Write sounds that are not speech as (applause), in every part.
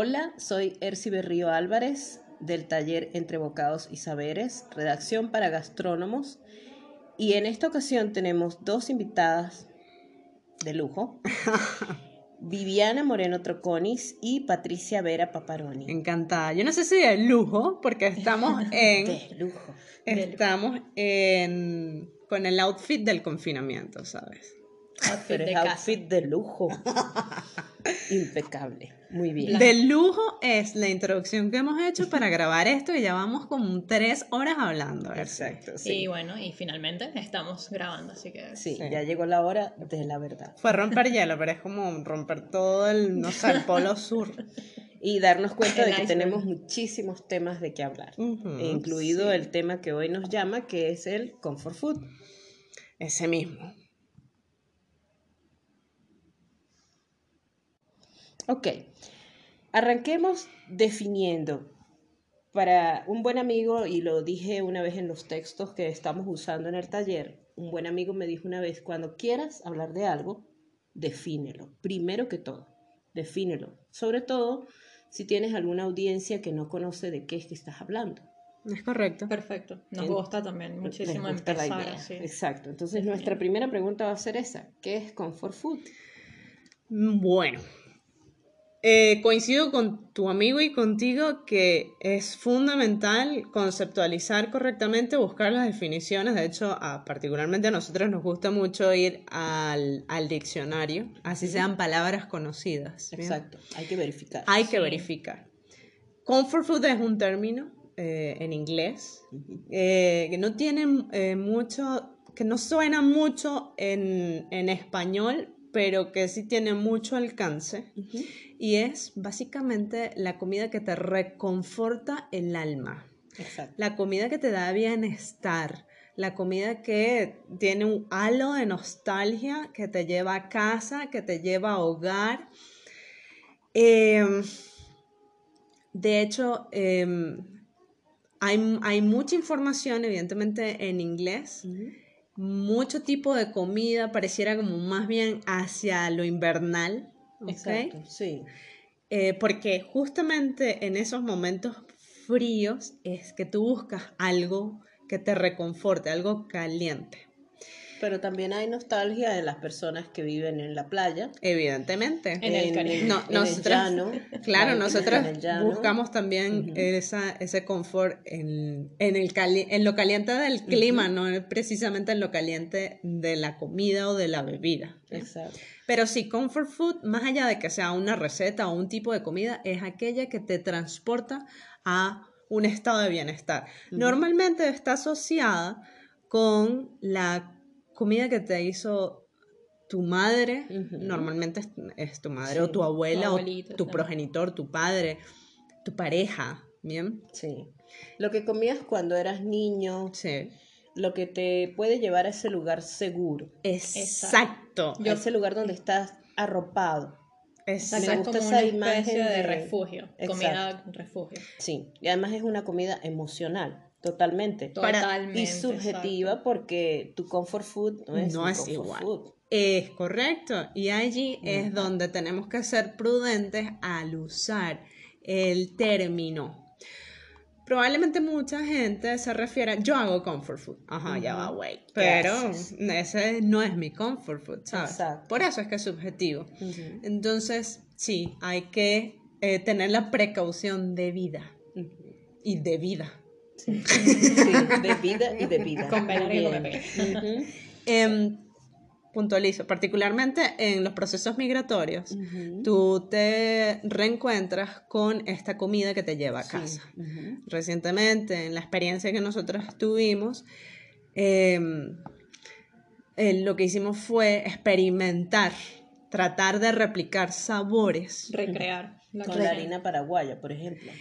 Hola, soy Erci Berrío Álvarez del taller Entre Bocados y Saberes, redacción para gastrónomos. Y en esta ocasión tenemos dos invitadas de lujo. (laughs) Viviana Moreno Troconis y Patricia Vera Paparoni. Encantada. Yo no sé si de lujo, porque estamos (laughs) en. De lujo. Estamos en. con el outfit del confinamiento, ¿sabes? Pero es outfit de lujo. (laughs) Impecable. Muy bien. De lujo es la introducción que hemos hecho para grabar esto y ya vamos como tres horas hablando. Exacto. Sí. Y bueno, y finalmente estamos grabando, así que... Sí, ya llegó la hora de la verdad. Fue romper hielo, pero es como romper todo el, no sé, el polo sur. Y darnos cuenta de que tenemos muchísimos temas de qué hablar, incluido el tema que hoy nos llama, que es el comfort food. Ese mismo. Ok, arranquemos definiendo. Para un buen amigo, y lo dije una vez en los textos que estamos usando en el taller, un buen amigo me dijo una vez, cuando quieras hablar de algo, defínelo, primero que todo, defínelo. Sobre todo si tienes alguna audiencia que no conoce de qué es que estás hablando. Es correcto. Perfecto. Nos gusta también muchísimo empezar así. Exacto. Entonces, nuestra primera pregunta va a ser esa. ¿Qué es comfort food? Bueno, eh, coincido con tu amigo y contigo que es fundamental conceptualizar correctamente, buscar las definiciones. De hecho, a, particularmente a nosotros nos gusta mucho ir al, al diccionario, así sean palabras conocidas. Exacto, hay que verificar. Hay que verificar. Comfort food es un término eh, en inglés eh, que no tiene mucho, que no suena mucho en, en español, pero que sí tiene mucho alcance y es básicamente la comida que te reconforta el alma. La comida que te da bienestar, la comida que tiene un halo de nostalgia, que te lleva a casa, que te lleva a hogar. Em, de hecho, em, hay, mucha información, evidentemente, en inglés. Mucho tipo de comida, pareciera como más bien hacia lo invernal, Exacto, sí. Eh, porque justamente en esos momentos fríos es que tú buscas algo que te reconforte, algo caliente. Pero también hay nostalgia de las personas que viven en la playa. Evidentemente. En el Caribe. No, llano, claro, nosotros buscamos también esa, ese confort en, en, el en lo caliente del clima, no precisamente en lo caliente de la comida o de la bebida. Exacto. Pero sí, comfort food, más allá de que sea una receta o un tipo de comida, es aquella que te transporta a un estado de bienestar. Normalmente está asociada con la comida que te hizo tu madre, normalmente es, tu madre o tu abuela o tu progenitor, tu padre, tu pareja, ¿bien? Sí. Lo que comías cuando eras niño. Sí. Lo que te puede llevar a ese lugar seguro. Exacto. A ese lugar donde estás arropado. Exacto. Me gusta esa imagen de, refugio, comida refugio. Sí, y además es una comida emocional. Totalmente. Totalmente. y subjetiva porque tu comfort food no es, no es igual. Es correcto. Y allí es donde tenemos que ser prudentes al usar el término. Probablemente mucha gente se refiere, yo hago comfort food. Ajá, ya va, güey. Pero ese no es mi comfort food, ¿sabes? Por eso es que es subjetivo. Entonces, sí, hay que eh, tener la precaución de vida. Y de vida. Sí. de (laughs) vida y de vida. Con (laughs) em, puntualizo, particularmente en los procesos migratorios, tú te reencuentras con esta comida que te lleva a casa. Recientemente, en la experiencia que nosotros tuvimos, em, eh, lo que hicimos fue experimentar, tratar de replicar sabores. Recrear. con la harina paraguaya, por ejemplo.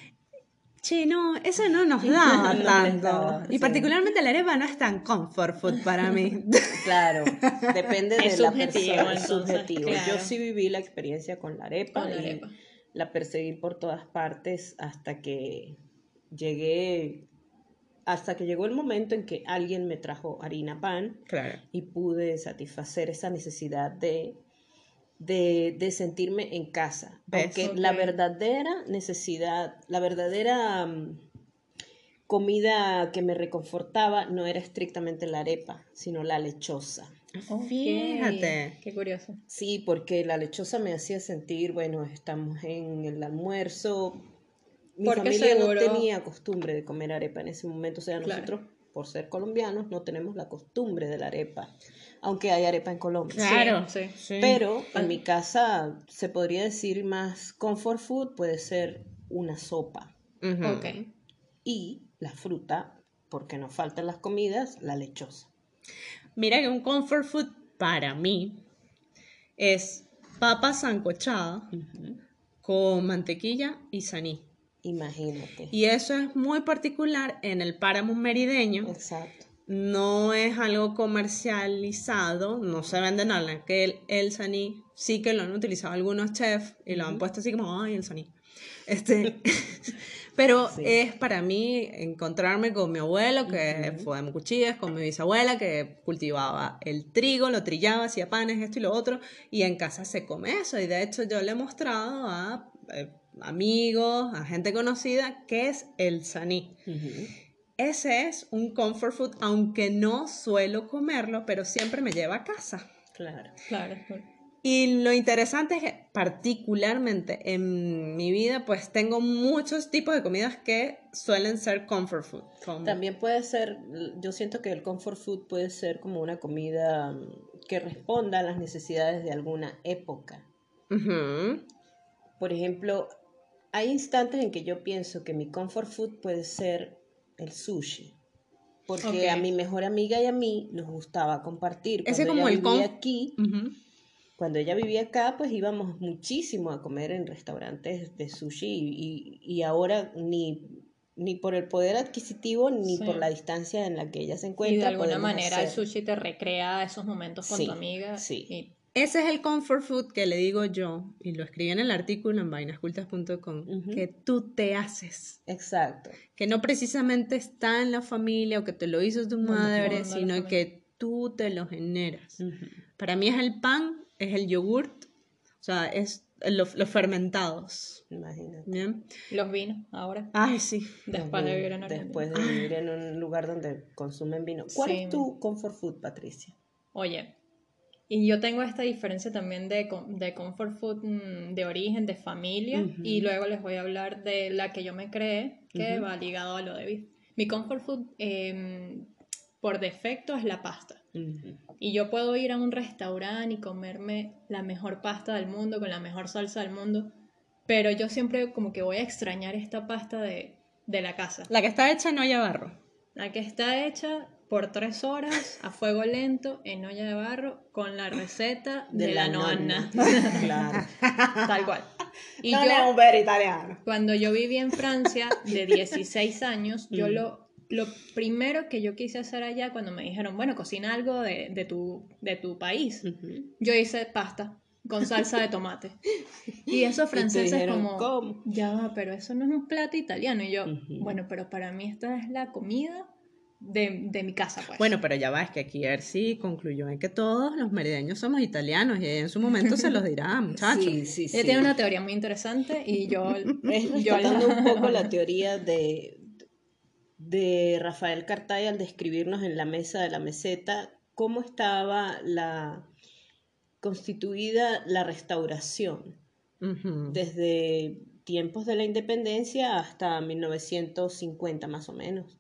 Sí, no, eso no nos (laughs) da tanto. y particularmente la arepa no es tan comfort food para mí. (laughs) Claro, depende de la persona. Es subjetivo. Yo sí viví la experiencia con la arepa y la perseguí por todas partes hasta que llegué hasta que llegó el momento en que alguien me trajo harina pan claro. y pude satisfacer esa necesidad de de, sentirme en casa. Porque la verdadera necesidad, la verdadera mm, comida que me reconfortaba no era estrictamente la arepa, sino la lechosa. Fíjate. Qué curioso. Sí, porque la lechosa me hacía sentir, bueno, estamos en el almuerzo. Mi familia no tenía costumbre de comer arepa en ese momento, o sea, nosotros por ser colombianos no tenemos la costumbre de la arepa, aunque hay arepa en Colombia. Claro, sí. Pero en mi casa se podría decir más comfort food puede ser una sopa. Y la fruta, porque nos faltan las comidas, la lechosa. Mira que un comfort food para mí es papa sancochada con mantequilla y saní. Imagínate. Y eso es muy particular en el páramo merideño. Exacto. No es algo comercializado, no se vende nada. Que el, el saní sí que lo han utilizado algunos chefs y lo han puesto así como, ay, el saní. Este, (laughs) Pero es para mí encontrarme con mi abuelo, que fue de cuchillas, con mi bisabuela, que cultivaba el trigo, lo trillaba, hacía panes, esto y lo otro, y en casa se come eso. Y de hecho yo le he mostrado a eh, amigos, a gente conocida, qué es el saní. Ese es un comfort food, aunque no suelo comerlo, pero siempre me lleva a casa. Claro. Claro. Y lo interesante es que particularmente en mi vida pues tengo muchos tipos de comidas que suelen ser comfort food. También puede ser, yo siento que el comfort food puede ser como una comida que responda a las necesidades de alguna época. Por ejemplo, hay instantes en que yo pienso que mi comfort food puede ser el sushi. Porque a mi mejor amiga y a mí nos gustaba compartir. Ese como el vivía aquí, cuando ella vivía acá, pues íbamos muchísimo a comer en restaurantes de sushi y, y ahora ni, ni por el poder adquisitivo ni por la distancia en la que ella se encuentra. Y de alguna manera el sushi te recrea esos momentos con tu amiga. Sí. Ese es el comfort food que le digo yo, y lo escribí en el artículo en vainascultas.com, que tú te haces. Exacto. Que no precisamente está en la familia o que te lo hizo tu madre, sino que tú te lo generas. Para mí es el pan es el yogurt, o sea, es los, fermentados. Imagínate. Los vinos, ahora. Ay, sí. Después de vivir en Después de vivir en un lugar donde consumen vino. ¿Cuál es tu comfort food, Patricia? Oye, y yo tengo esta diferencia también de, de comfort food mm, de origen, de familia, y luego les voy a hablar de la que yo me creé, que va ligado a lo de David. Mi comfort food em, por defecto es la pasta. Y yo puedo ir a un restaurante y comerme la mejor pasta del mundo, con la mejor salsa del mundo, pero yo siempre como que voy a extrañar esta pasta de, la casa. La que está hecha en olla de barro. La que está hecha por tres horas a fuego lento en olla de barro con la receta de, la, nonna. (laughs) claro. Tal cual. Y no yo, un italiano. Cuando yo viví en Francia de 16 años, yo mm. lo lo primero que yo quise hacer allá cuando me dijeron, bueno, cocina algo de, de, tu, de tu país, yo hice pasta con salsa de tomate. Y esos (laughs) franceses como, ya va, pero eso no es un plato italiano. Y yo, bueno, pero para mí esta es la comida de, de, mi casa, pues. Bueno, pero ya va, es que aquí sí concluyó en que todos los merideños somos italianos y en su momento se los dirá, muchachos. (laughs) Sí, sí, sí. Ella tiene una teoría muy interesante y yo... (laughs) yo hablando un poco la (laughs) teoría de, de Rafael Cartay al describirnos en la mesa de la meseta cómo estaba la constituida la restauración desde tiempos de la independencia hasta 1950 más o menos.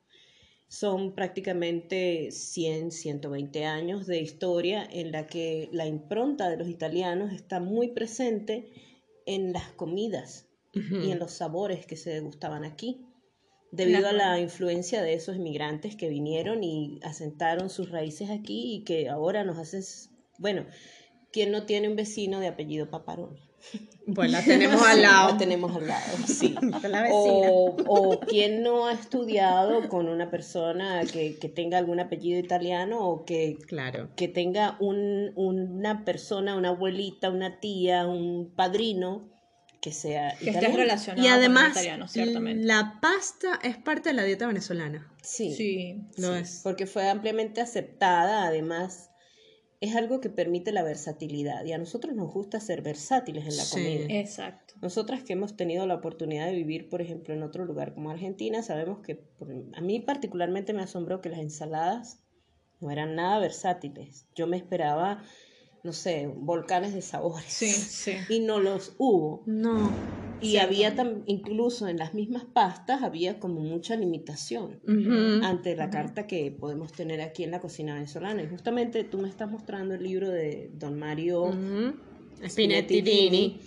Son prácticamente 100, 120 años de historia en la que la impronta de los italianos está muy presente en las comidas y en los sabores que se degustaban aquí debido a la influencia de esos inmigrantes que vinieron y asentaron sus raíces aquí y que ahora nos hacen, bueno, ¿quién no tiene un vecino de apellido Paparoni? Pues la tenemos al lado. La tenemos al lado, sí. (laughs) o, o quien no ha estudiado con una persona que, tenga algún apellido italiano o que, claro. que tenga un, una persona, una abuelita, una tía, un padrino que sea que esté relacionado y además la pasta es parte de la dieta venezolana. Sí. Sí lo es. Porque fue ampliamente aceptada además es algo que permite la versatilidad y a nosotros nos gusta ser versátiles en la Sí. comida. Exacto. Nosotras que hemos tenido la oportunidad de vivir, por ejemplo, en otro lugar como Argentina, sabemos que por- a mí particularmente me asombró que las ensaladas no eran nada versátiles. Yo me esperaba, no sé, volcanes de sabores. Sí, sí. (laughs) Y no los hubo. No. Y Sí, había tam- incluso en las mismas pastas, había como mucha limitación ante la carta que podemos tener aquí en la cocina venezolana. Y justamente tú me estás mostrando el libro de Don Mario Ujú. Spinetti Spinettini. Dini,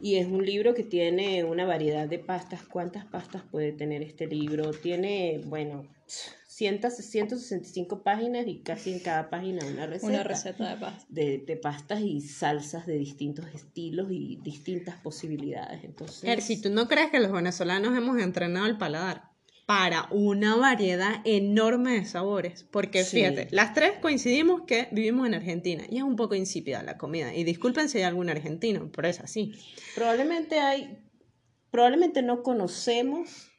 y es un libro que tiene una variedad de pastas. ¿Cuántas pastas puede tener este libro? Tiene, bueno, 100, 165 páginas y casi en cada página una receta. Una receta de pasta. De, de pastas y salsas de distintos estilos y distintas posibilidades. Entonces, Er, si tú no crees que los venezolanos hemos entrenado el paladar para una variedad enorme de sabores, porque Sí. fíjate, las tres coincidimos que vivimos en Argentina y es un poco insípida la comida. Y disculpen si hay algún argentino, pero es así. Probablemente hay, probablemente no conocemos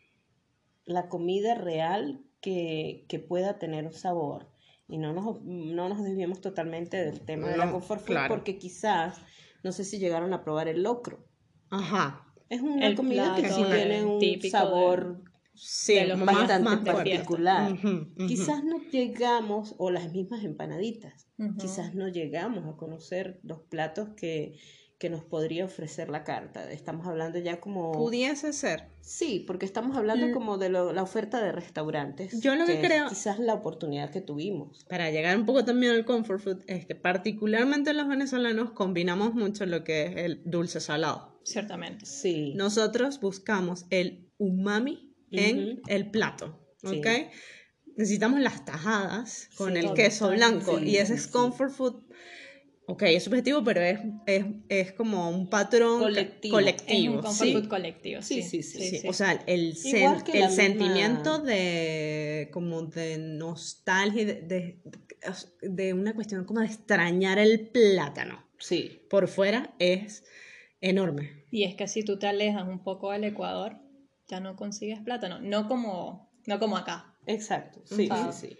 la comida real que, que pueda tener un sabor. Y no nos, no nos desviemos totalmente del tema de la No, comfort food claro. porque quizás, no sé si llegaron a probar el locro. Ajá. Es una El comida que sí tiene un sabor Sí, De bastante más particular. Ujú. Quizás no llegamos, o las mismas empanaditas, Ujú. quizás no llegamos a conocer los platos que, que nos podría ofrecer la carta. Estamos hablando ya como... Pudiese ser. Sí, porque estamos hablando Mm. como de lo- la oferta de restaurantes. Yo lo que creo- Quizás la oportunidad que tuvimos. Para llegar un poco también al comfort food, es que particularmente los venezolanos combinamos mucho lo que es el dulce salado. Ciertamente. Sí. Nosotros buscamos el umami en el plato, Sí. ¿ok? Necesitamos las tajadas con Sí, el queso blanco Sí, y ese es sí. comfort food. Ok, es subjetivo, pero es, es, es como un patrón Colectivo. colectivo, es un sí. colectivo. Sí, Sí, sí, sí, Sí, O sea, el, sen- misma- sentimiento de como de nostalgia, de, de, de una cuestión como de extrañar el plátano Sí. por fuera es enorme. Y es que si tú te alejas un poco del Ecuador, ya no consigues plátano. No como, no como acá. Exacto. Sí, sí, sí.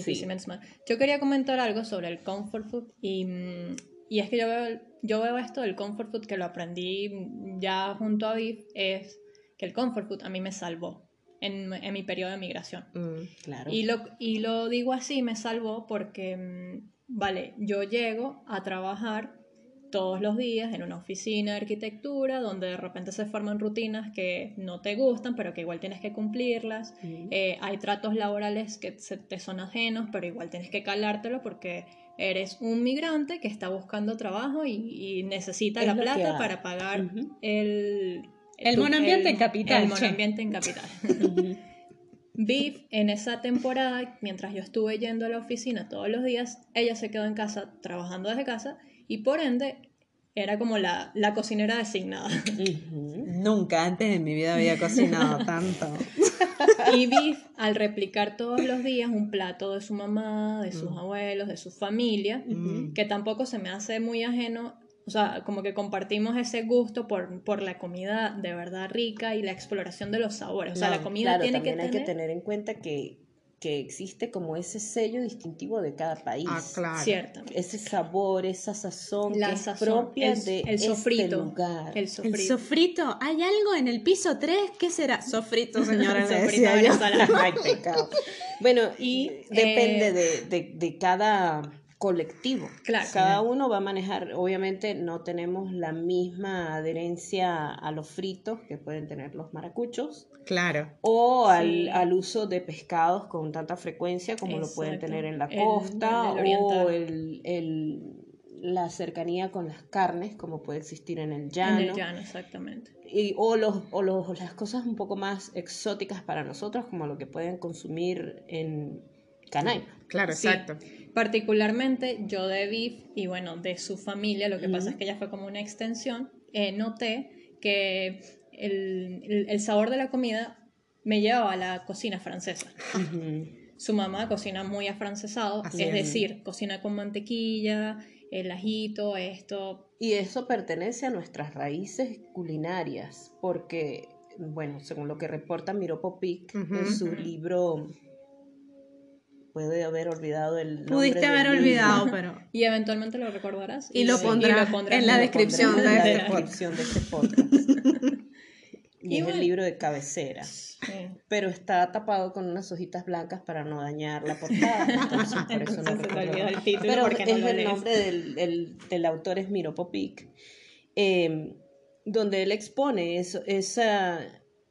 Difícilmente más. Yo quería comentar algo sobre el comfort food y, mm, y es que yo veo, yo veo esto del comfort food que lo aprendí ya junto a Viv, es que el comfort food a mí me salvó en, en mi periodo de migración. Mm. Claro. Y lo, y lo digo así, me salvó porque, mm, vale, yo llego a trabajar todos los días en una oficina de arquitectura donde de repente se forman rutinas que no te gustan, pero que igual tienes que cumplirlas. Eh, hay tratos laborales que se te son ajenos, pero igual tienes que calártelo porque eres un migrante que está buscando trabajo y, y necesita Es la plata para pagar el... El tu- monoambiente en capital, El monoambiente en capital. (laughs) Viv, en esa temporada, mientras yo estuve yendo a la oficina todos los días, ella se quedó en casa trabajando desde casa y por ende era como la, la cocinera designada. Nunca antes en mi vida había cocinado (laughs) tanto. Y Viv, al replicar todos los días un plato de su mamá, de sus Mm. abuelos, de su familia, Mm. que tampoco se me hace muy ajeno, o sea, como que compartimos ese gusto por, por la comida de verdad rica y la exploración de los sabores. O sea, No, la comida claro, tiene que también tener... hay que tener en cuenta que, que existe como ese sello distintivo de cada país. Ah, claro. Ciertamente. Ese sabor, esa sazón La que es propia el- de el este sofrito, lugar. El El sofrito. sofrito, ¿hay algo en el piso 3? ¿Qué será? Sofrito, señora, (laughs) Sofrito decía yo. venezolano. Ay, pecado. Bueno, Y, y depende eh, de, de- de cada colectivo. Claro. Cada uno va a manejar, obviamente no tenemos la misma adherencia a los fritos que pueden tener los maracuchos Claro. o al, Sí. al uso de pescados con tanta frecuencia como lo pueden tener en la costa el o el, el- la cercanía con las carnes como puede existir en el llano. En el llano, exactamente. Y, o los, o los- las cosas un poco más exóticas para nosotros, como lo que pueden consumir en Canaima. Claro, Sí. exacto. Particularmente yo de Viv y bueno, de su familia, lo que pasa es que ella fue como una extensión, eh, noté que el, el- el sabor de la comida me llevaba a la cocina francesa. Su mamá cocina muy afrancesado, Así es es. decir, cocina con mantequilla, el ajito, esto. Y eso pertenece a nuestras raíces culinarias, porque, bueno, según lo que reporta Miro Popic en su libro puede haber olvidado el nombre Pudiste del haber libro. olvidado, (laughs) pero... Y eventualmente lo recordarás. Y lo sí, pondrás pondrás en la lo descripción de en este la descripción de este podcast. y, (laughs) Y es bueno. el libro de cabecera. Sí. Pero está tapado con unas hojitas blancas para no dañar la portada. Entonces, por eso no Entonces (laughs) se te recuerdo. olvidó el título Pero porque no es lo el lees. nombre del, el- del autor es Miro Popic, eh, donde él expone eso, esa,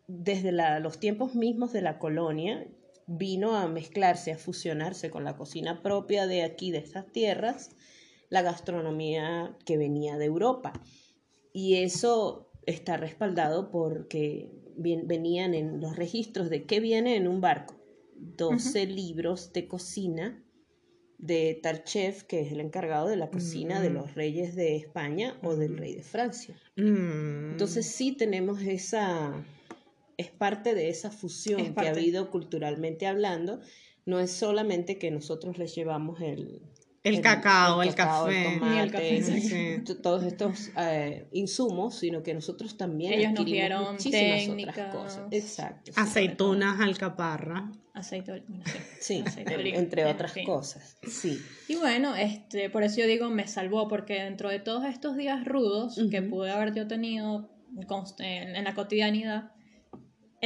desde la- los tiempos mismos de la colonia, vino a mezclarse, a fusionarse con la cocina propia de aquí, de estas tierras, la gastronomía que venía de Europa. Y eso está respaldado porque bien- venían en los registros de qué viene en un barco. 12 libros de cocina de tal chef que es el encargado de la cocina de Mm. los reyes de España o del Mm. rey de Francia. Mm. Entonces sí tenemos esa, es parte de esa fusión Es que ha habido culturalmente hablando. No es solamente que nosotros les llevamos el, El cacao, el cacao, café. El café, tomate, sí. (laughs) todos estos eh, insumos, sino que nosotros también Ellos nos adquirimos dieron muchísimas técnicas. otras cosas. Exacto. sí. Aceitunas, alcaparra. Oliva, sí. Entre en otras fin. cosas. Sí. Y bueno, este, por eso yo digo me salvó, porque dentro de todos estos días rudos que pude haber yo tenido en la cotidianidad,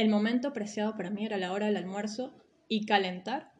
el momento preciado para mí era la hora del almuerzo y calentar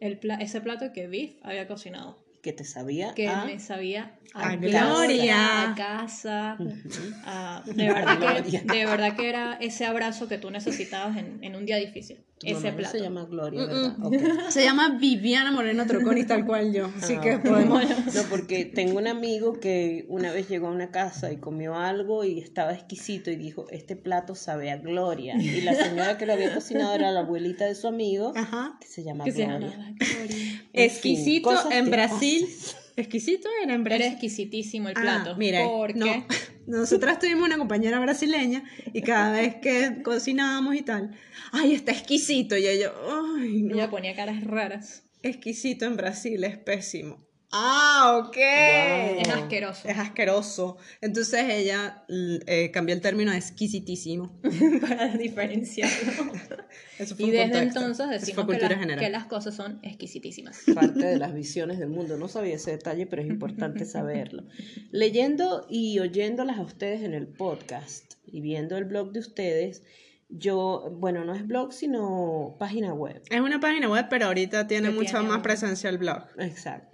el pla- ese plato que Biff había cocinado. Que te sabía Que a- me sabía A a, gloria. casa, a casa. Ujú. a- (laughs) de, verdad que, de verdad que era ese abrazo que tú necesitabas en, en un día difícil. Ese plato. se llama Gloria, Mm, ¿verdad? mm. (laughs) Se llama Viviana Moreno Troconis, tal cual yo. Así Ah, que ok. podemos. (laughs) No, porque (laughs) tengo un amigo que una vez llegó a una casa y comió algo y estaba exquisito y dijo, este plato sabe a gloria. Y la señora que lo había cocinado era la abuelita de su amigo, Ajá. que se llama Que se Gloria. llama Gloria. En fin, Exquisito en Brasil. pasan. Exquisito era en Era Brasil. exquisitísimo el Ah, plato. mira, porque no, (laughs) nosotras tuvimos una compañera brasileña y cada vez que cocinábamos y tal, ay, está exquisito. Y ella, ay, no, ella ponía caras raras. exquisito en Brasil es pésimo. Ah, ok. Es asqueroso. Es asqueroso. Entonces ella eh, cambió el término a exquisitísimo. (laughs) para diferenciarlo. (laughs) Eso fue Y desde contexto. entonces decimos que, general. que las cosas son exquisitísimas. parte de (laughs) las visiones del mundo. No sabía ese detalle, pero es importante saberlo. Leyendo y oyéndolas a ustedes en el podcast y viendo el blog de ustedes, yo, bueno, no es blog, sino página web. Es una página web, pero ahorita tiene mucha más presencia el blog. Exacto.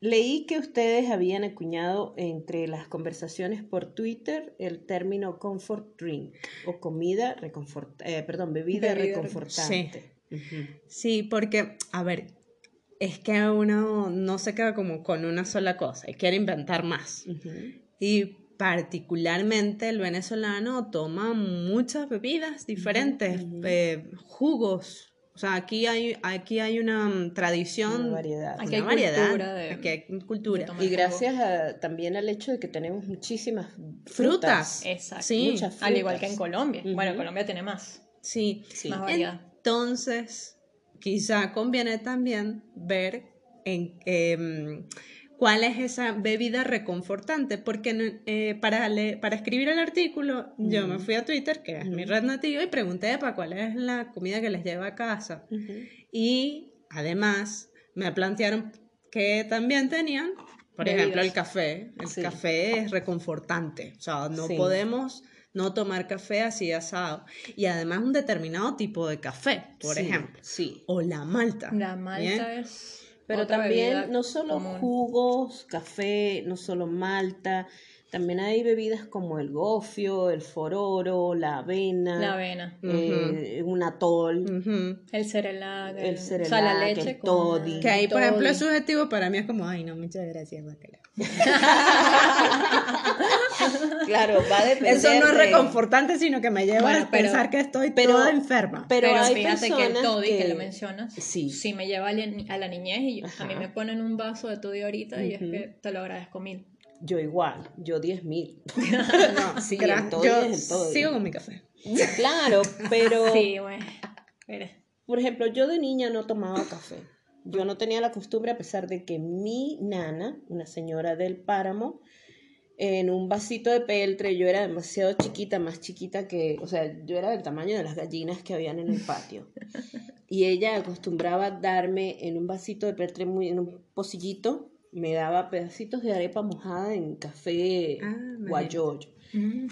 Leí que ustedes habían acuñado entre las conversaciones por Twitter el término comfort drink o comida reconfort eh, perdón, bebida, Bebida reconfortante. Ujú. Sí, porque, a ver, es que uno no se queda como con una sola cosa y quiere inventar más. Ujú. Y particularmente el venezolano toma muchas bebidas diferentes, ujú. eh, jugos. O sea, aquí hay, aquí hay una mm, tradición, Una variedad. Aquí una hay variedad, cultura de- aquí hay cultura. Y gracias a- también al hecho de que tenemos muchísimas Frutas. frutas. Exacto. Sí, muchas Al igual que frutas. en Colombia. Bueno, Ujú. Colombia tiene más. Sí. Sí. Más variedad. Entonces, quizá conviene también ver en em, cuál es esa bebida reconfortante, porque eh, para, le- para escribir el artículo yo me fui a Twitter, que es mi red nativa, y pregunté para cuál es la comida que les lleva a casa. Y además me plantearon que también tenían, por Bebidas. ejemplo, el café. El Sí. café es reconfortante. O sea, no Sí. podemos no tomar café así asado. Y además un determinado tipo de café, por Sí, ejemplo. Sí. O la malta. La malta ¿bien? es. Pero otra también no solo común. jugos, café, no solo malta, también hay bebidas como el gofio, el fororo, la avena, La avena. eh, un atol. El cerelac. El o sea, la leche el toddy. Que ahí, por ejemplo, es subjetivo para mí es como, ay, no, muchas gracias, guacala. Claro, va a depender. Eso no es de- reconfortante, sino que me lleva Bueno, a pero- pensar que estoy pero- toda enferma. Pero, Pero, hay fíjate que el personas toddy que, que- lo mencionas, Sí. sí me lleva a la, a la niñez y yo- a mí me ponen un vaso de toddy ahorita y es que te lo agradezco mil. Yo igual, yo 10 mil. (laughs) No, Sí, yo es sigo con mi café. Claro, pero (laughs) Sí, bueno. Mire. Por ejemplo, yo de niña no tomaba café. Yo no tenía la costumbre, a pesar de que mi nana, una señora del páramo, en un vasito de peltre. Yo era demasiado chiquita, más chiquita que, o sea, yo era del tamaño de las gallinas que habían en el patio. Y ella acostumbraba darme en un vasito de peltre, muy, en un pocillito, me daba pedacitos de arepa mojada en café Ah, guayoyo. Mm.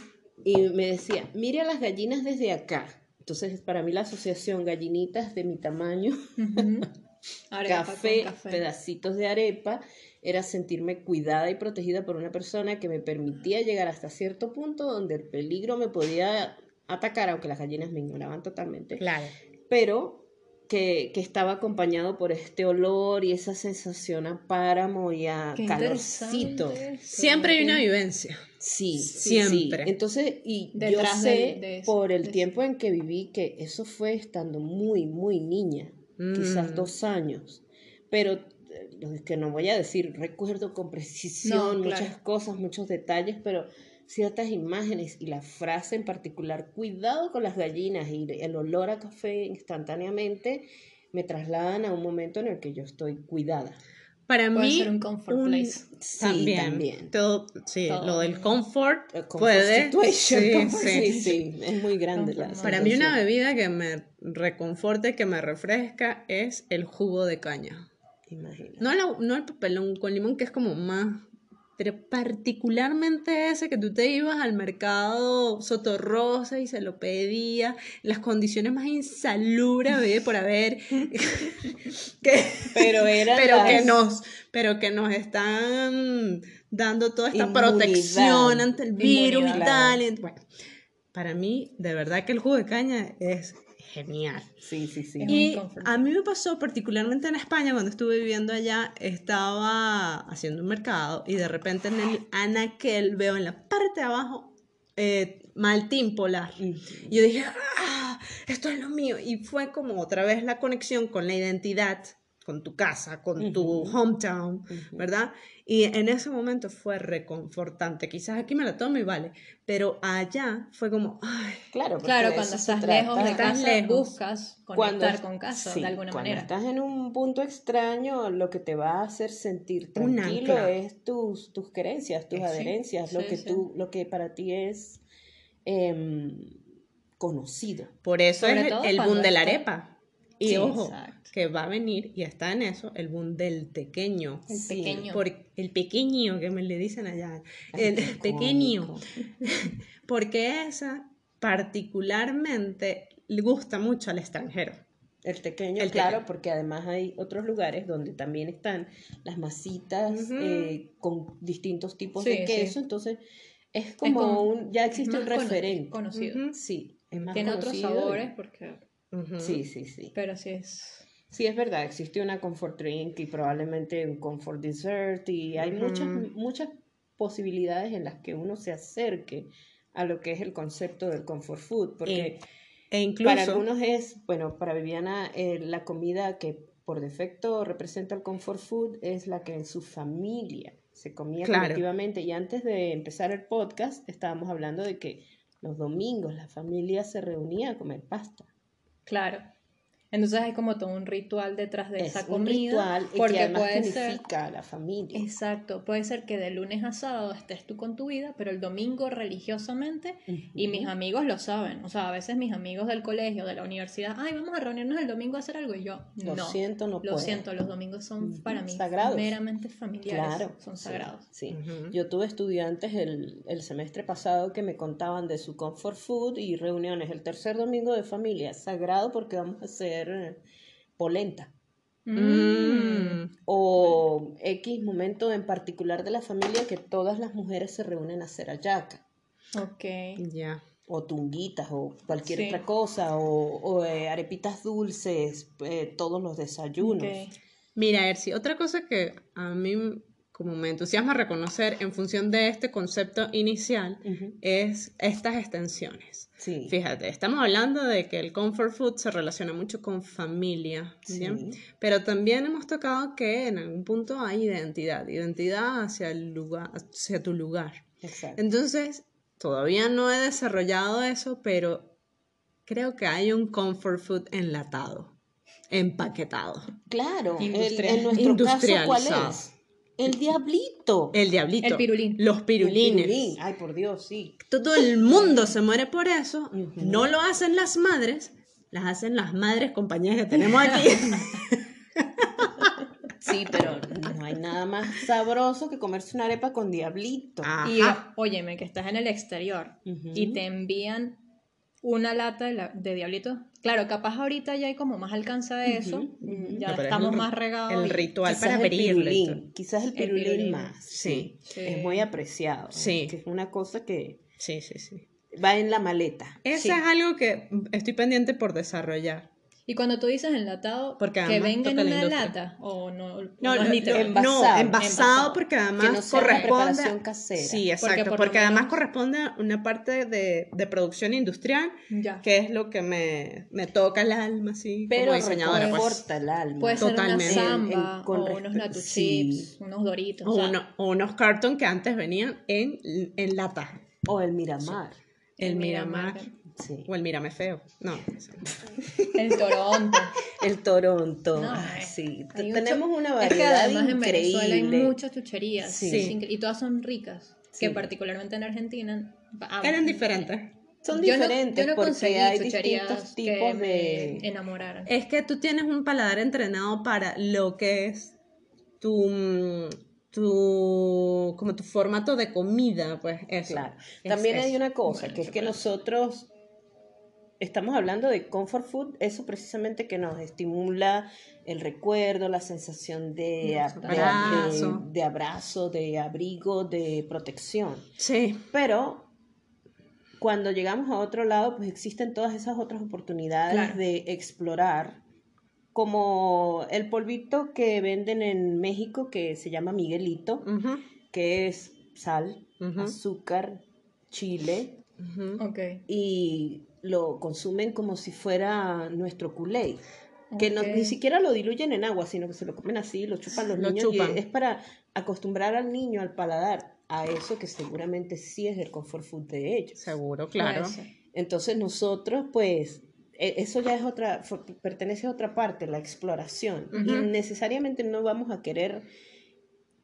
Y me decía, mire a las gallinas desde acá. Entonces, para mí la asociación gallinitas de mi tamaño, (laughs) café, café. pedacitos de arepa, era sentirme cuidada y protegida por una persona que me permitía llegar hasta cierto punto donde el peligro me podía atacar, aunque las gallinas me ignoraban totalmente, Claro. pero que, que estaba acompañado por este olor y esa sensación a páramo y a Qué calorcito. Siempre hay una vivencia. Sí, Siempre. sí. Entonces, y Detrás yo sé de- de eso, por el eso. tiempo en que viví que eso fue estando muy, muy niña, quizás Mm. dos años. Pero eh, que no voy a decir, recuerdo con precisión No, claro. muchas cosas, muchos detalles, pero ciertas imágenes y la frase en particular, cuidado con las gallinas y el olor a café instantáneamente me trasladan a un momento en el que yo estoy cuidada. Para Puede mí, ser un comfort un- place. Sí, también. también. Todo, sí, Todo. lo del comfort comfort puede. situation, sí, comfort- sí. sí, sí, es muy grande la Para mí una bebida que me reconforte, que me refresca, es el jugo de caña. Imagínate. No, la- no el papelón con limón, que es como más... Pero particularmente ese que tú te ibas al mercado Sotorrosa y se lo pedía, las condiciones más insalubres por haber, (laughs) que, Pero era pero las- que nos, pero que nos están dando toda esta Inmunidad. protección ante el virus y tal. bueno, para mí, de verdad que el jugo de caña es genial. Sí, sí, sí. Y a mí me pasó particularmente en España, cuando estuve viviendo allá, estaba haciendo un mercado y de repente en el anaquel veo en la parte de abajo eh, Maltín Polar. Y yo dije, ¡ah! Esto es lo mío. Y fue como otra vez la conexión con la identidad, con tu casa, con tu hometown. ¿verdad? Y en ese momento fue reconfortante. Quizás aquí me la tomo y vale, pero allá fue como, ¡ay! Claro, Claro, cuando estás trata. lejos de Estás casa, lejos. buscas Cuando- conectar con casa sí, de alguna cuando manera. estás en un punto extraño, lo que te va a hacer sentir tranquilo es tus, tus creencias, tus Sí, adherencias, lo sí, que sí. tú, lo que para ti es em, conocido. Por eso Sobre es el- el cuando boom de la está- arepa. Y Sí, ojo, exacto. que va a venir, y está en eso, el boom del pequeño. El Sí, pequeño. Por, el pequeño, que me le dicen allá. El qué pequeño. (laughs) Porque esa particularmente le gusta mucho al extranjero. El pequeño, El claro, tequeño. porque además hay otros lugares donde también están las masitas Ujú. eh, con distintos tipos Sí, de sí. queso, entonces es como, como- un, ya existe un referente. Conocido. Ujú. Sí, es más Tiene otros conocido y- sabores porque... Sí, sí, sí. Pero sí es... Sí, es verdad, existe una comfort drink y probablemente un comfort dessert y hay muchas, muchas posibilidades en las que uno se acerque a lo que es el concepto del comfort food, porque E incluso, para algunos es, bueno, para Viviana eh, la comida que por defecto representa el comfort food es la que en su familia se comía Claro. colectivamente y antes de empezar el podcast estábamos hablando de que los domingos la familia se reunía a comer pasta. Claro. Entonces hay como todo un ritual detrás de es esa un comida. ritual y porque que además puede ser... significa a la familia. Exacto, puede ser que de lunes a sábado estés tú con tu vida, pero el domingo religiosamente, y mis amigos lo saben, o sea, a veces mis amigos del colegio, de la universidad, ay, vamos a reunirnos el domingo a hacer algo, y yo, Lo no, siento, no lo puedo. siento, los domingos son para mí sagrados. meramente familiares, Claro, son sí, sagrados. Sí. Yo tuve estudiantes el, el semestre pasado que me contaban de su comfort food y reuniones el tercer domingo de familia, sagrado porque vamos a hacer polenta Mm. o X momento en particular de la familia que todas las mujeres se reúnen a hacer ayaca Ok. ya. o tunguitas o cualquier Sí. otra cosa o, o, eh, arepitas dulces, eh, todos los desayunos. ok. Mira, Ersi, otra cosa que a mí como me entusiasma reconocer en función de este concepto inicial es estas extensiones. Sí. Fíjate, estamos hablando de que el comfort food se relaciona mucho con familia. Sí. Pero también hemos tocado que en algún punto hay identidad, identidad hacia el lugar, hacia tu lugar. Exacto. Entonces, todavía no he desarrollado eso, pero creo que hay un comfort food enlatado, empaquetado. Claro, el- Industrial. en nuestro caso, ¿cuál es? El diablito. El diablito. El pirulín. Los El pirulines. pirulín. Ay, por Dios, sí. Todo el mundo se muere por eso. No lo hacen las madres, las hacen las madres compañías que tenemos aquí. (laughs) Sí, pero no hay nada más sabroso que comerse una arepa con diablito. Y óyeme, que estás en el exterior y te envían una lata de, la- de diablito. Claro, capaz ahorita ya hay como más alcance de eso. Ujú. Ya pero es estamos más regados. El ritual Quizás para el abrirlo quizás el El pirulín, pirulín. más. Sí. Sí. Es muy apreciado. Sí. Que es una cosa que Sí, sí, sí. va en la maleta. Eso Sí. es algo que estoy pendiente por desarrollar. Y cuando tú dices enlatado, Porque que además venga en la una industria. lata o no, No, no literal. envasado. no, envasado Envasado. porque además Que no sea una corresponde. preparación casera. Sí, exacto, Porque porque, por además menos- corresponde a una parte de, de producción industrial, Ya. que es lo que me, me toca el alma, así, Pero como diseñadora. Pues. reconforta el alma. Puede ser Totalmente. una En- samba en- con o unos Natu sí. Chips, unos Doritos. O, o sea, uno- o unos cartons que antes venían en, en lata. O el Miramar. El El Miramar. Miramar. Sí. O el Mírame Feo. No. el Toronto. El Toronto. No, Ay, eh, sí. Tenemos mucho- una Es que variedad además en increíble. Venezuela hay muchas chucherías. Sí. Y todas son ricas. Sí. Que particularmente en Argentina. ah, Eran diferentes. Son yo no- diferentes yo no porque hay distintos tipos de... enamoraran. Es que tú tienes un paladar entrenado para lo que es tu, mm, tu como tu formato de comida, pues eso. Claro. Es También hay una cosa, Bueno, que es que nosotros estamos hablando de comfort food, eso precisamente que nos estimula el recuerdo, la sensación de, Abrazo. de- de abrazo, de abrigo, de protección. Sí. Pero cuando llegamos a otro lado, pues existen todas esas otras oportunidades Claro. de explorar, como el polvito que venden en México que se llama Miguelito, que es sal, azúcar, chile, ujú. Ok. y lo consumen como si fuera nuestro culé. Que no, ni siquiera lo diluyen en agua, sino que se lo comen así, lo chupan los Lo niños. y es para acostumbrar al niño, al paladar, a eso que seguramente sí es el comfort food de ellos. Seguro, claro. Entonces nosotros, pues, e- eso ya es otra, pertenece a otra parte, la exploración. Y necesariamente no vamos a querer,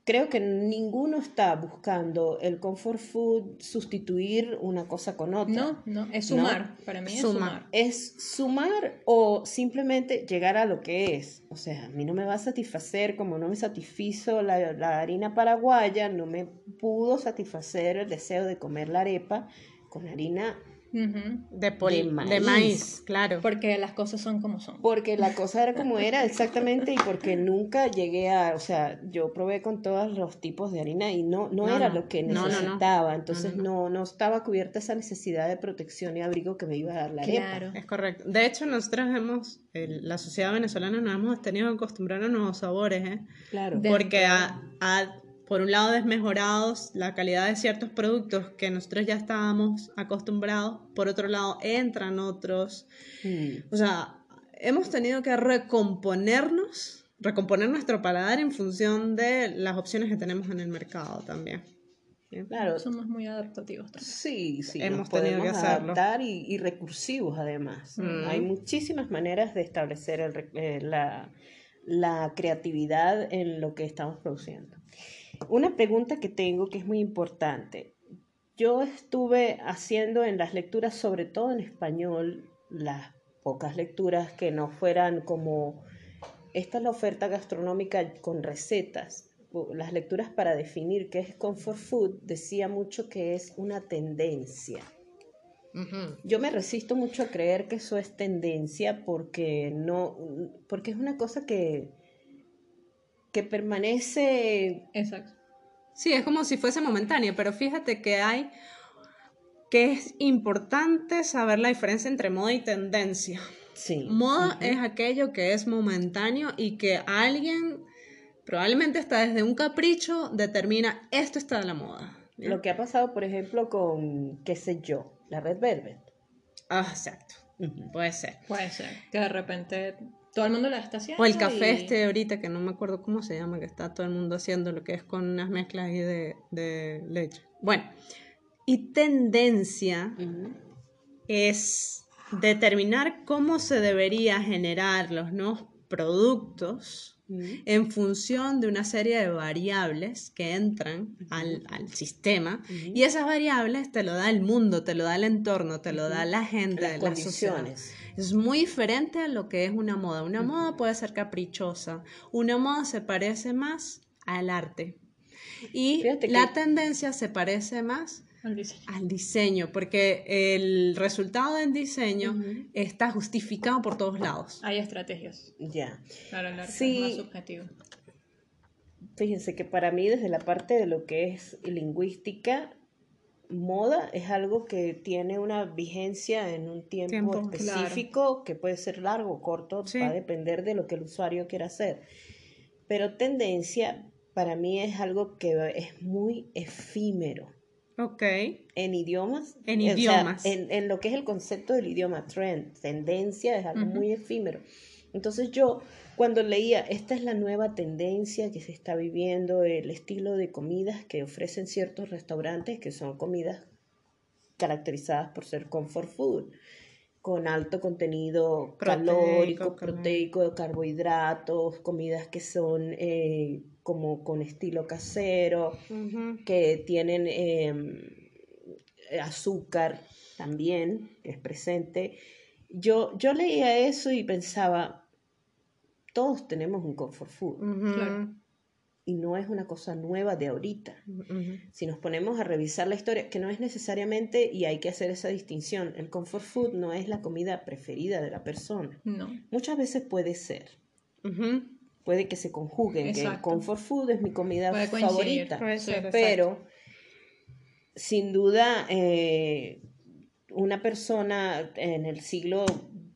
creo que ninguno está buscando el comfort food sustituir una cosa con otra. No, no, es ¿No? sumar. Para mí es Suma. sumar. Es sumar o simplemente llegar a lo que es. O sea, a mí no me va a satisfacer como no me satisfizo la, la harina paraguaya, no me pudo satisfacer el deseo de comer la arepa con harina De, pol- De de maíz. maíz. claro. Porque las cosas son como son. Porque la (laughs) cosa era como era exactamente y porque nunca llegué a, o sea, yo probé con todos los tipos de harina y no, no, No, era no. lo que No, no, no. necesitaba, entonces No, no, no, estaba cubierta esa necesidad de protección y abrigo que me iba a dar la arepa. Claro. Es correcto. De hecho, nosotros hemos, el- la sociedad venezolana nos hemos tenido que acostumbrar a nuevos sabores, ¿eh? Claro. Porque ha, ha, por un lado, desmejorado la calidad de ciertos productos que nosotros ya estábamos acostumbrados, por otro lado, entran otros. Mm. O sea, hemos tenido que recomponernos, recomponer nuestro paladar en función de las opciones que tenemos en el mercado también. Claro, Somos muy adaptativos también. Sí, sí, Hemos nos tenido podemos que hacerlo. adaptar y, y recursivos además. Mm. Hay muchísimas maneras de establecer el eh, la, la creatividad en lo que estamos produciendo. Una pregunta que tengo que es muy importante. Yo estuve haciendo en las lecturas, sobre todo en español, las pocas lecturas que no fueran como esta es la oferta gastronómica con recetas. Las lecturas para definir qué es comfort food decía mucho que es una tendencia. Yo me resisto mucho a creer que eso es tendencia porque no, porque es una cosa que, que permanece Exacto. Sí, es como si fuese momentáneo, pero fíjate que hay que es importante saber la diferencia entre moda y tendencia. sí. Moda es aquello que es momentáneo y que alguien probablemente está desde un capricho determina esto está de la moda. Lo que ha pasado, por ejemplo, con, qué sé yo, la Red Velvet. Ah, exacto. Puede ser. Puede ser. Que de repente todo el mundo la está haciendo. O el café y- este ahorita que no me acuerdo cómo se llama, que está todo el mundo haciendo lo que es con unas mezclas ahí de, de leche. Bueno, y tendencia es determinar cómo se debería generar los nuevos productos en función de una serie de variables que entran al, al sistema y esas variables te lo da el mundo, te lo da el entorno, te lo da la gente, Las la sociedad. condiciones. Es muy diferente a lo que es una moda. Una moda puede ser caprichosa, una moda se parece más al arte y Fíjate que- la tendencia se parece más Al diseño. al diseño, porque el resultado del diseño está justificado por todos lados. Hay estrategias. Ya. Claro, el arte Sí. es más subjetivo. Fíjense que para mí desde la parte de lo que es lingüística, moda es algo que tiene una vigencia en un tiempo, Tiempo, específico que puede ser largo o corto, Sí. va a depender de lo que el usuario quiera hacer. Pero tendencia para mí es algo que es muy efímero. Ok. En idiomas. En o sea, idiomas. en, en lo que es el concepto del idioma, trend, tendencia, es algo muy efímero. Entonces yo, cuando leía, esta es la nueva tendencia que se está viviendo, el estilo de comidas que ofrecen ciertos restaurantes, que son comidas caracterizadas por ser comfort food, con alto contenido Proteico, calórico, proteico, carbohidratos, comidas que son eh, como con estilo casero, que tienen eh, azúcar también, que es presente. Yo, yo leía eso y pensaba, todos tenemos un comfort food. Claro. y no es una cosa nueva de ahorita. Si nos ponemos a revisar la historia, que no es necesariamente, y hay que hacer esa distinción, el comfort food no es la comida preferida de la persona. No. Muchas veces puede ser, puede que se conjuguen, que el Exacto. comfort food es mi comida Puede coincidir. favorita. Ser, exacto. Pero, sin duda, eh, una persona en el siglo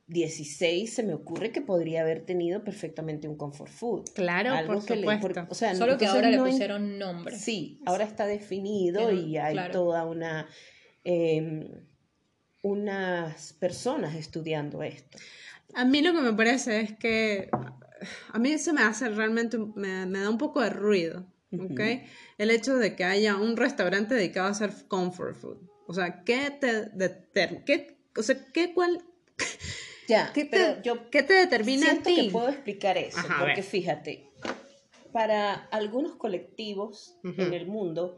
XVI se me ocurre que podría haber tenido perfectamente un comfort food. Claro, Algo por que le- supuesto. por- o sea, Solo que ahora le no pusieron nombre. Sí, ahora está definido y hay claro. toda una... eh, unas personas estudiando esto. A mí lo que me parece es que a mí se me hace realmente, me, me da un poco de ruido, ¿ok? El hecho de que haya un restaurante dedicado a hacer comfort food. O sea, ¿qué te, deter- qué, o sea, ¿qué, cuál, Ya, qué pero te, yo qué te determina a siento ti? que puedo explicar eso, Ajá, a porque fíjate, para algunos colectivos Ujú. en el mundo,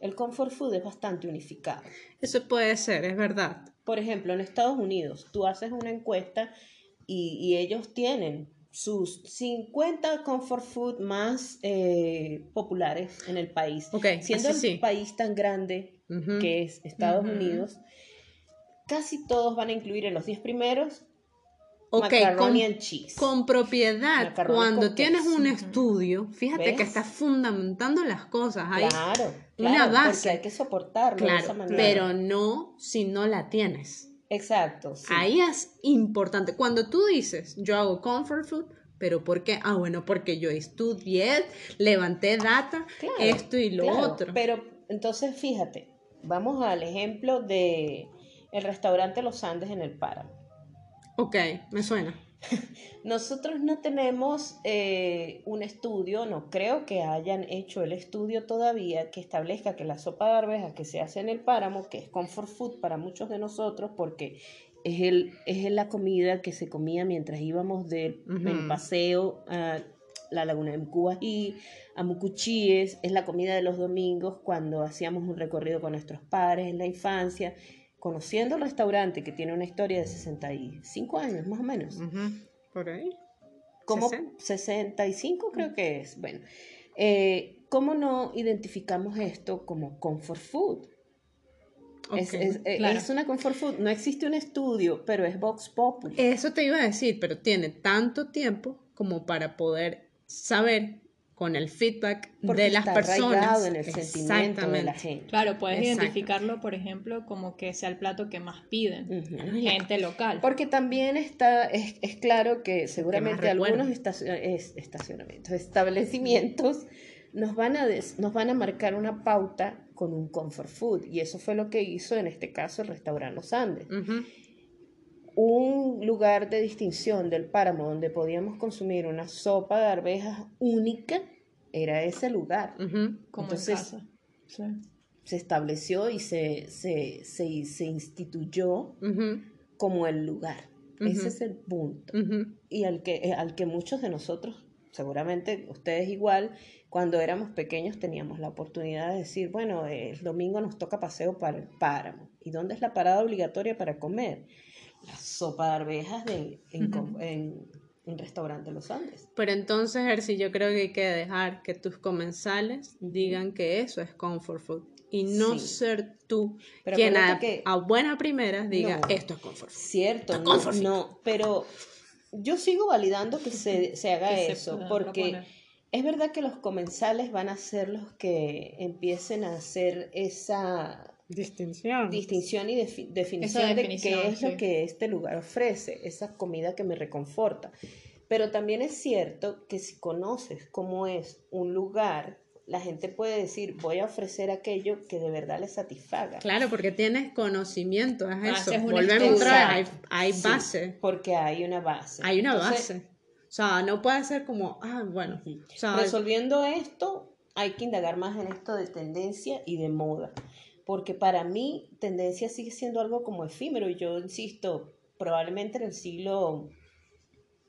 el comfort food es bastante unificado. Eso puede ser, es verdad. Por ejemplo, en Estados Unidos, tú haces una encuesta y, y ellos tienen sus 50 comfort food más eh, populares en el país. Ok, Siendo el sí. país tan grande Ujú. que es Estados Ujú. Unidos, casi todos van a incluir en los 10 primeros Ok, con, and cheese. con propiedad, cuando con tienes queso. un estudio, fíjate que estás fundamentando las cosas. Hay, Claro, una claro, base. porque hay que soportarlo de esa claro, manera. pero no si no la tienes. Exacto, sí. Ahí es importante. Cuando tú dices, yo hago comfort food, pero ¿por qué? Ah, bueno, porque yo estudié, levanté data, Claro, esto y lo claro, otro. Pero entonces fíjate, vamos al ejemplo de el restaurante Los Andes en el Páramo. Ok, me suena. (laughs) Nosotros no tenemos eh, un estudio, no creo que hayan hecho el estudio todavía que establezca que la sopa de arvejas que se hace en el páramo, que es comfort food para muchos de nosotros, porque es, el, es la comida que se comía mientras íbamos del paseo a la laguna de Mcubají, a Mucuchíes, es la comida de los domingos cuando hacíamos un recorrido con nuestros padres en la infancia, conociendo el restaurante que tiene una historia de 65 años más o menos Por ahí. como 60. 65 creo que es. Bueno, eh, ¿cómo no identificamos esto como comfort food? Es, eh, claro. es una comfort food. No existe un estudio, pero es Vox Populi. Eso te iba a decir, pero tiene tanto tiempo como para poder saber con el feedback porque de las está personas. en el sentimiento de la Exactamente. gente. Claro, puedes Exacto. identificarlo, por ejemplo, como que sea el plato que más piden. Ujú. Gente local. Porque también está, es, es claro que seguramente algunos estacio- es- estacionamientos, establecimientos nos van, a des- nos van a marcar una pauta con un comfort food. Y eso fue lo que hizo en este caso el restaurante Los Andes. Ujú. Un lugar de distinción del páramo donde podíamos consumir una sopa de arvejas única era ese lugar. Como entonces- en casa. Sí. Se estableció y se, se, se, se instituyó como el lugar. Ese es el punto. Y al que, eh, al que muchos de nosotros seguramente ustedes igual, cuando éramos pequeños teníamos la oportunidad de decir, bueno, el domingo nos toca paseo para el páramo. ¿Y dónde es la parada obligatoria para comer? La sopa de arvejas de, en, en, en restaurante Los Andes. Pero entonces, Ersi, yo creo que hay que dejar que tus comensales digan que eso es comfort food y no ser tú quien a, que... a, buena primera diga esto es comfort food. Cierto, no, no, pero yo sigo validando que se, se haga eso, porque es verdad que los comensales van a ser los que empiecen a hacer esa distinción, distinción y definición, de qué es lo que este lugar ofrece, esa comida que me reconforta. Pero también es cierto que si conoces cómo es un lugar la gente puede decir, voy a ofrecer aquello que de verdad le satisfaga. Claro, porque tienes conocimiento, es eso. Volvemos a hay, hay base. porque hay una base. Hay una base. O sea, no puede ser como, ah, bueno. Resolviendo esto, hay que indagar más en esto de tendencia y de moda. Porque para mí, tendencia sigue siendo algo como efímero. Y yo insisto, probablemente en el siglo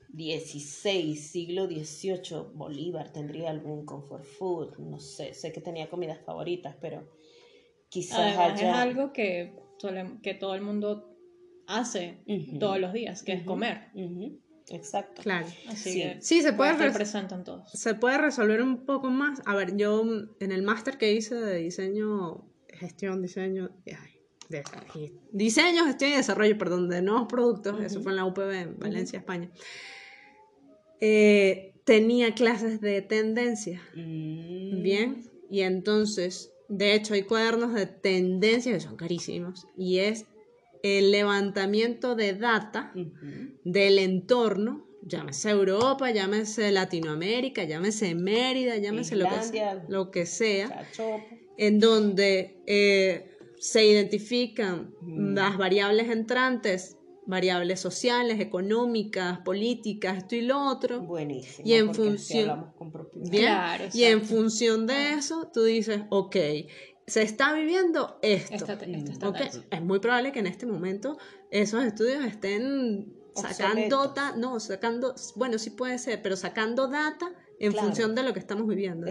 16, siglo XVIII, Bolívar tendría algún comfort food, no sé, sé que tenía comidas favoritas, pero quizás haya... Es algo que, que todo el mundo hace todos los días, que es comer. Exacto. Claro. Así sí. se puede, representan todos. Se puede resolver un poco más. A ver, yo en el máster que hice de diseño, gestión, diseño, de, diseño, gestión y desarrollo, perdón, de nuevos productos, eso fue en la UPB en Valencia, España. Eh, tenía clases de tendencia. Mm. Bien. Y entonces, de hecho, hay cuadernos de tendencia que son carísimos. Y es el levantamiento de data del entorno, llámese Europa, llámese Latinoamérica, llámese Mérida, llámese lo que, sea, lo que sea, en donde eh, se identifican las variables entrantes variables sociales, económicas, políticas, esto y lo otro. Buenísimo. Y en función, y en función de eso, tú dices, ok, se está viviendo esto. Es muy probable que en este momento esos estudios estén sacando data, no, sacando, bueno, sí puede ser, pero sacando data en función de lo que estamos viviendo.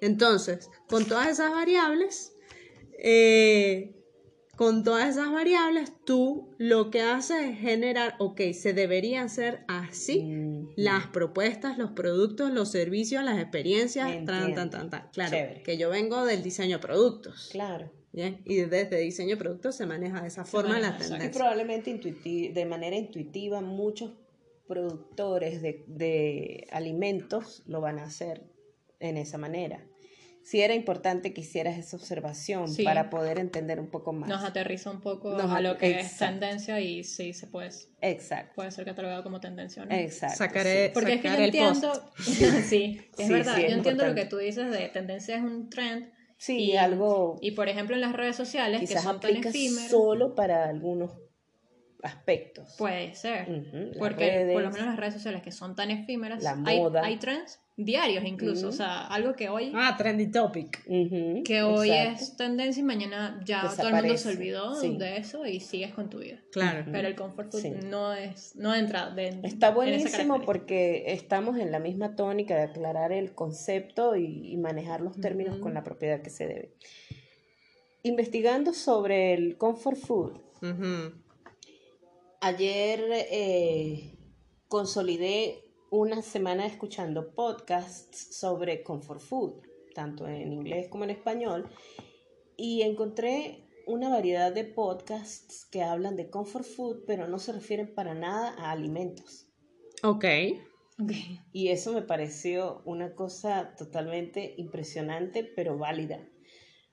Entonces, con todas esas variables, eh, con todas esas variables, tú lo que haces es generar, ok, se deberían hacer así las propuestas, los productos, los servicios, las experiencias, tan, tan, tan, tan. Claro, que yo vengo del diseño de productos. Claro. ¿bien? Y desde diseño de productos se maneja de esa forma la tendencia. Y probablemente de manera intuitiva muchos productores de, de alimentos lo van a hacer en esa manera sí era importante que hicieras esa observación para poder entender un poco más. Nos aterriza un poco a lo que es tendencia y sí se puede. Exacto. Puede ser catalogado como tendencia, ¿no? Exacto. Sacaré, Porque es que yo entiendo, (laughs) sí, es verdad, yo entiendo lo que tú dices de tendencia es un trend. Sí, y, algo. Y por ejemplo en las redes sociales, que son tan efímeras. Solo para algunos aspectos. Puede ser. porque por lo menos las redes sociales que son tan efímeras, hay, hay trends diarios incluso, o sea, algo que hoy... Ah, trendy topic. que hoy es tendencia y mañana ya todo el mundo se olvidó de eso y sigues con tu vida. Claro. Pero el comfort food no es, no entra dentro. Está buenísimo porque estamos en la misma tónica de aclarar el concepto y, manejar los términos con la propiedad que se debe. Investigando sobre el comfort food, ayer eh, consolidé una semana escuchando podcasts sobre comfort food, tanto en inglés como en español, y encontré una variedad de podcasts que hablan de comfort food, pero no se refieren para nada a alimentos. Ok. okay. Y eso me pareció una cosa totalmente impresionante, pero válida,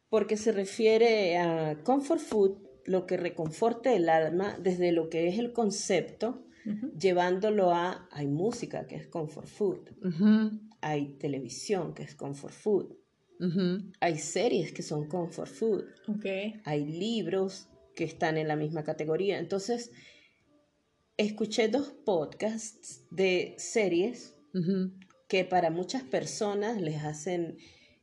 porque se refiere a comfort food, lo que reconforte el alma desde lo que es el concepto llevándolo a, hay música que es comfort food, hay televisión que es comfort food, hay series que son comfort food, hay libros que están en la misma categoría. Entonces, escuché dos podcasts de series que para muchas personas les hacen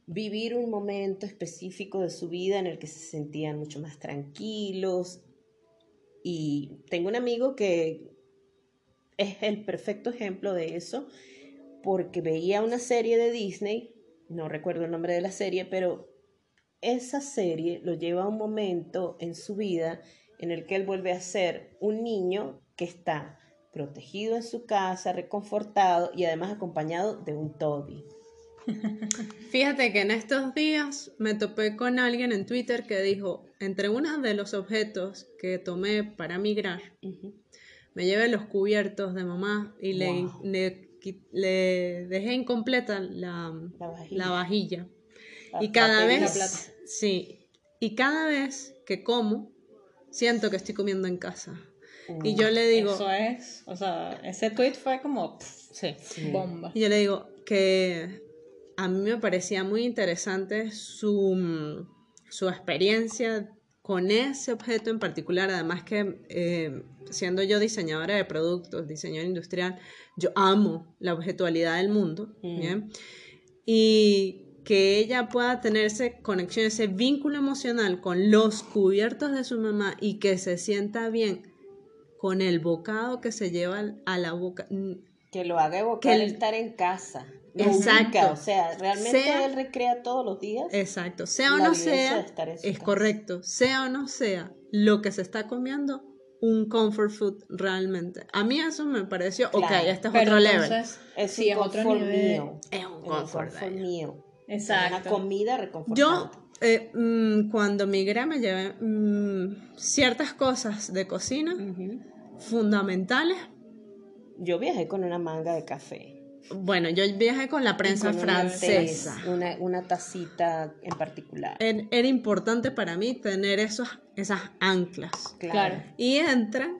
vivir un momento específico de su vida en el que se sentían mucho más tranquilos. Y tengo un amigo que es el perfecto ejemplo de eso, porque veía una serie de Disney, no recuerdo el nombre de la serie, pero esa serie lo lleva a un momento en su vida en el que él vuelve a ser un niño que está protegido en su casa, reconfortado y además acompañado de un Toby. (laughs) Fíjate que en estos días me topé con alguien en Twitter que dijo, entre uno de los objetos que tomé para migrar, me llevé los cubiertos de mamá y le, le, dejé incompleta la, la vajilla. y cada vez, sí, y cada vez que como, siento que estoy comiendo en casa. y yo le digo... Eso es, o sea, ese tweet fue como... sí. Bomba. Y yo le digo que a mí me parecía muy interesante su, su experiencia con ese objeto en particular, además que eh, siendo yo diseñadora de productos, diseñadora industrial, yo amo la objetualidad del mundo, mm. Y que ella pueda tener esa conexión, ese vínculo emocional con los cubiertos de su mamá y que se sienta bien con el bocado que se lleva a la boca. Que lo haga evocar el, estar en casa. Exacto. o sea, realmente él recrea todos los días. Exacto. Sea o no sea, es correcto. Sea o no sea, lo que se está comiendo, un comfort food realmente. A mí eso me pareció, ok, este es otro level. Es sí, es otro nivel. Es un comfort, mío. Exacto. Una comida reconfortante. Yo, eh, mm, cuando migré, me llevé mm, ciertas cosas de cocina fundamentales. Yo viajé con una manga de café. Bueno, yo viajé con la prensa francesa. Una, una, tacita en particular. Era, importante para mí tener esos, esas anclas. Claro. Y entra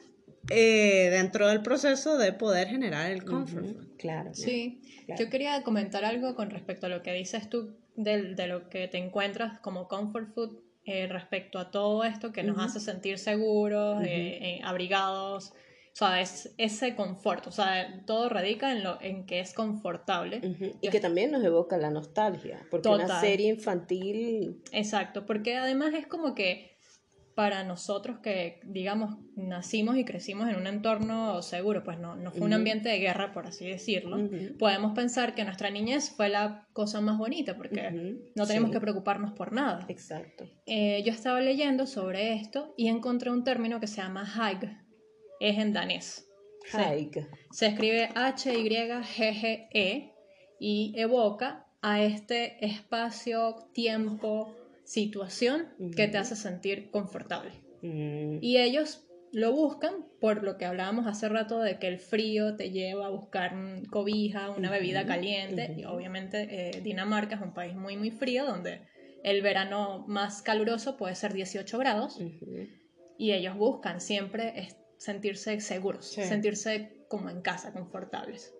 eh, dentro del proceso de poder generar el comfort. Claro. Sí. Yo quería comentar algo con respecto a lo que dices tú de, de lo que te encuentras como comfort food eh, respecto a todo esto que nos hace sentir seguros, eh, abrigados, o sea, es ese confort, o sea, todo radica en, lo, en que es confortable. Y que también nos evoca la nostalgia, porque una serie infantil... Exacto, porque además es como que para nosotros que, digamos, nacimos y crecimos en un entorno seguro, pues no, no fue un ambiente de guerra, por así decirlo, podemos pensar que nuestra niñez fue la cosa más bonita, porque no tenemos que preocuparnos por nada. Exacto. Eh, yo estaba leyendo sobre esto y encontré un término que se llama hag, es en danés. Se, escribe H-Y-G-G-E y evoca a este espacio, tiempo, situación que te hace sentir confortable. Mm. Y ellos lo buscan por lo que hablábamos hace rato de que el frío te lleva a buscar cobija, una bebida caliente. Y obviamente eh, Dinamarca es un país muy, muy frío donde el verano más caluroso puede ser 18 grados. Y ellos buscan siempre sentirse seguros, sentirse como en casa, confortables.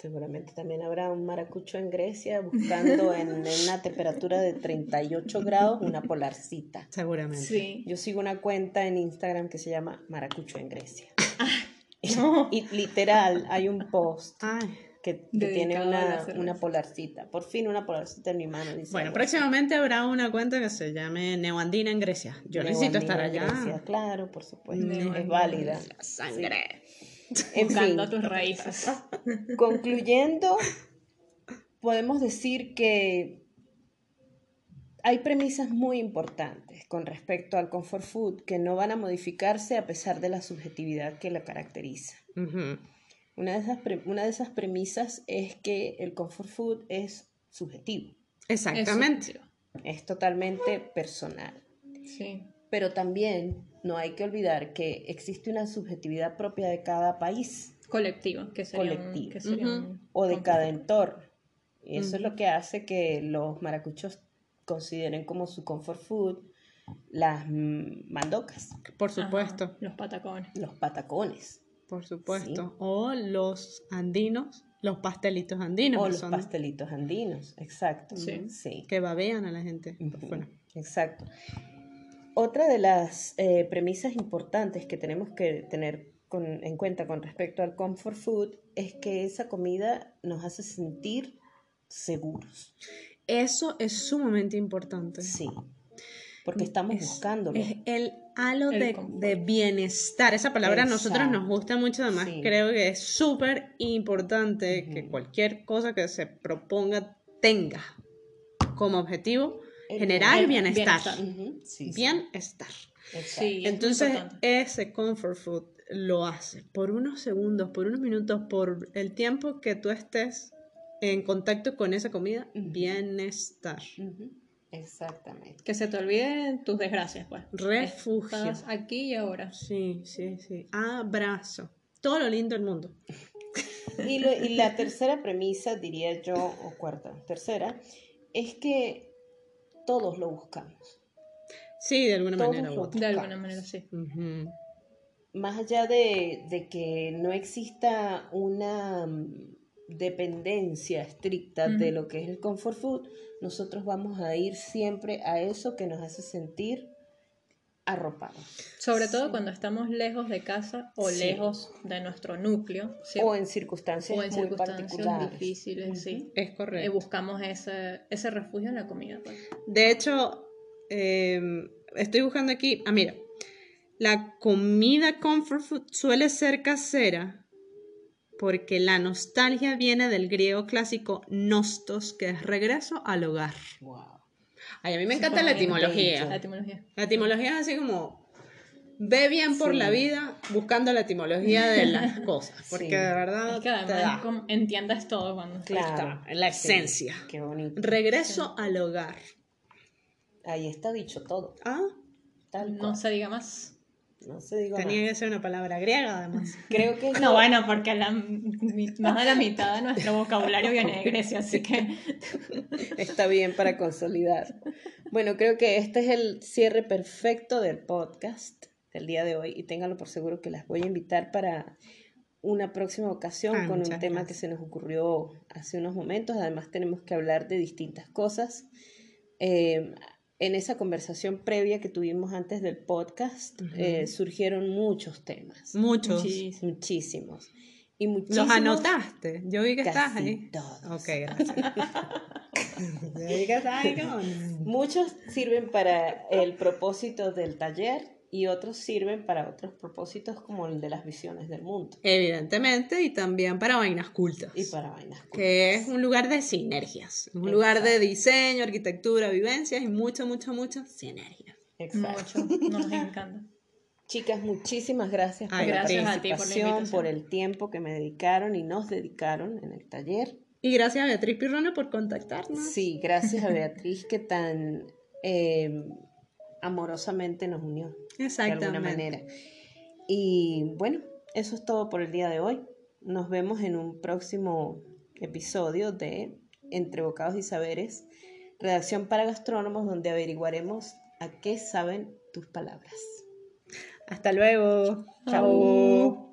Seguramente también habrá un maracucho en Grecia buscando en, una temperatura de 38 grados una polarcita. Seguramente. Sí. Yo sigo una cuenta en Instagram que se llama Maracucho en Grecia. (laughs) y, literal, hay un post que, tiene una, una, polarcita. Por fin una polarcita en mi mano. bueno, próximamente habrá una cuenta que se llame Neoandina en Grecia. Yo necesito estar allá. Grecia, claro, por supuesto. es válida. sangre. (laughs) En Buscando tus raíces. Concluyendo, podemos decir que hay premisas muy importantes con respecto al comfort food que no van a modificarse a pesar de la subjetividad que la caracteriza. Una de, esas una de esas premisas es que el comfort food es subjetivo. Exactamente. Es, totalmente personal. Sí. Pero también no hay que olvidar que existe una subjetividad propia de cada país. Colectiva, que sería, o de cada entorno. Y eso es lo que hace que los maracuchos consideren como su comfort food las mandocas. Por supuesto. los patacones. Los patacones. Por supuesto. O los andinos, los pastelitos andinos. O los pastelitos andinos, exacto. Sí. Que babean a la gente Exacto. Otra de las eh, premisas importantes que tenemos que tener en cuenta con respecto al comfort food es que esa comida nos hace sentir seguros. Eso es sumamente importante. Sí porque estamos Es- buscándolo. Es el halo El de, bienestar. Esa palabra a nosotros nos gusta mucho, además Sí. creo que es súper importante que cualquier cosa que se proponga tenga como objetivo El generar bien- bienestar. bienestar. Sí. Sí, Entonces, ese comfort food lo hace por unos segundos, por unos minutos, por el tiempo que tú estés en contacto con esa comida, bienestar. Ujú, Exactamente. Que se te olviden tus desgracias, pues. Refugio. Estás aquí y ahora. Sí, sí, sí. Abrazo. Todo lo lindo del mundo. Y, lo- y la tercera premisa, diría yo, o cuarta, tercera, es que todos lo buscamos. Sí, de alguna Todos manera. lo. De alguna manera, sí. Más allá de, de que no exista una mm, dependencia estricta de lo que es el comfort food, nosotros vamos a ir siempre a eso que nos hace sentir arropados. Sobre todo cuando estamos lejos de casa o Sí. lejos de nuestro núcleo. sí, O en circunstancias o en muy circunstancias particulares. difíciles, sí. Es Eh, correcto. buscamos ese, ese refugio en la comida. pues. De hecho, eh, estoy buscando aquí. Ah, mira. La comida comfort food suele ser casera porque la nostalgia viene del griego clásico nostos, que es regreso al hogar. Wow. Ay, a mí me encanta la etimología. La etimología. La etimología es así como ve bien por Sí. la vida buscando la etimología de las (laughs) cosas, porque Sí. de verdad Es que te da. como entiendes todo cuando Claro. está, en la sí, esencia. qué bonito. Regreso al hogar. Ahí está dicho todo. Ah, Tal no cual. se diga más. No se diga tenía más. que ser una palabra griega además. (laughs) Creo que No, bueno, porque la, más de la mitad de nuestro vocabulario viene de Grecia, así que (laughs) Está bien para consolidar. Bueno, creo que este es el cierre perfecto del podcast del día de hoy y ténganlo por seguro que las voy a invitar para una próxima ocasión Ah, con un tema gracias. que se nos ocurrió hace unos momentos. Además tenemos que hablar de distintas cosas. Eh, en esa conversación previa que tuvimos antes del podcast eh, surgieron muchos temas, Muchos. muchísimo. muchísimos. Y muchísimos, Los anotaste. Yo vi que estás casi ahí. todos. Ok, gracias. (laughs) Estás (laughs) Muchos sirven para el propósito del taller y otros sirven para otros propósitos como el de las visiones del mundo Evidentemente, y también para vainas cultas. y para vainas. que es un lugar de sinergias, un lugar de diseño, arquitectura, vivencias y mucho, mucho, mucho sinergias. Exacto. mucho. Nos (laughs) encanta. Chicas, muchísimas gracias por Ay, la gracias a ti por la participación, invitación. por el tiempo que me dedicaron y nos dedicaron en el taller. Y gracias a Beatriz Pirrona por contactarnos. Sí, gracias a Beatriz que tan eh, amorosamente nos unió. de Exactamente. alguna manera. Y bueno, eso es todo por el día de hoy. Nos vemos en un próximo episodio de Entre Bocados y Saberes, redacción para gastrónomos, donde averiguaremos a qué saben tus palabras. Hasta luego. Chao.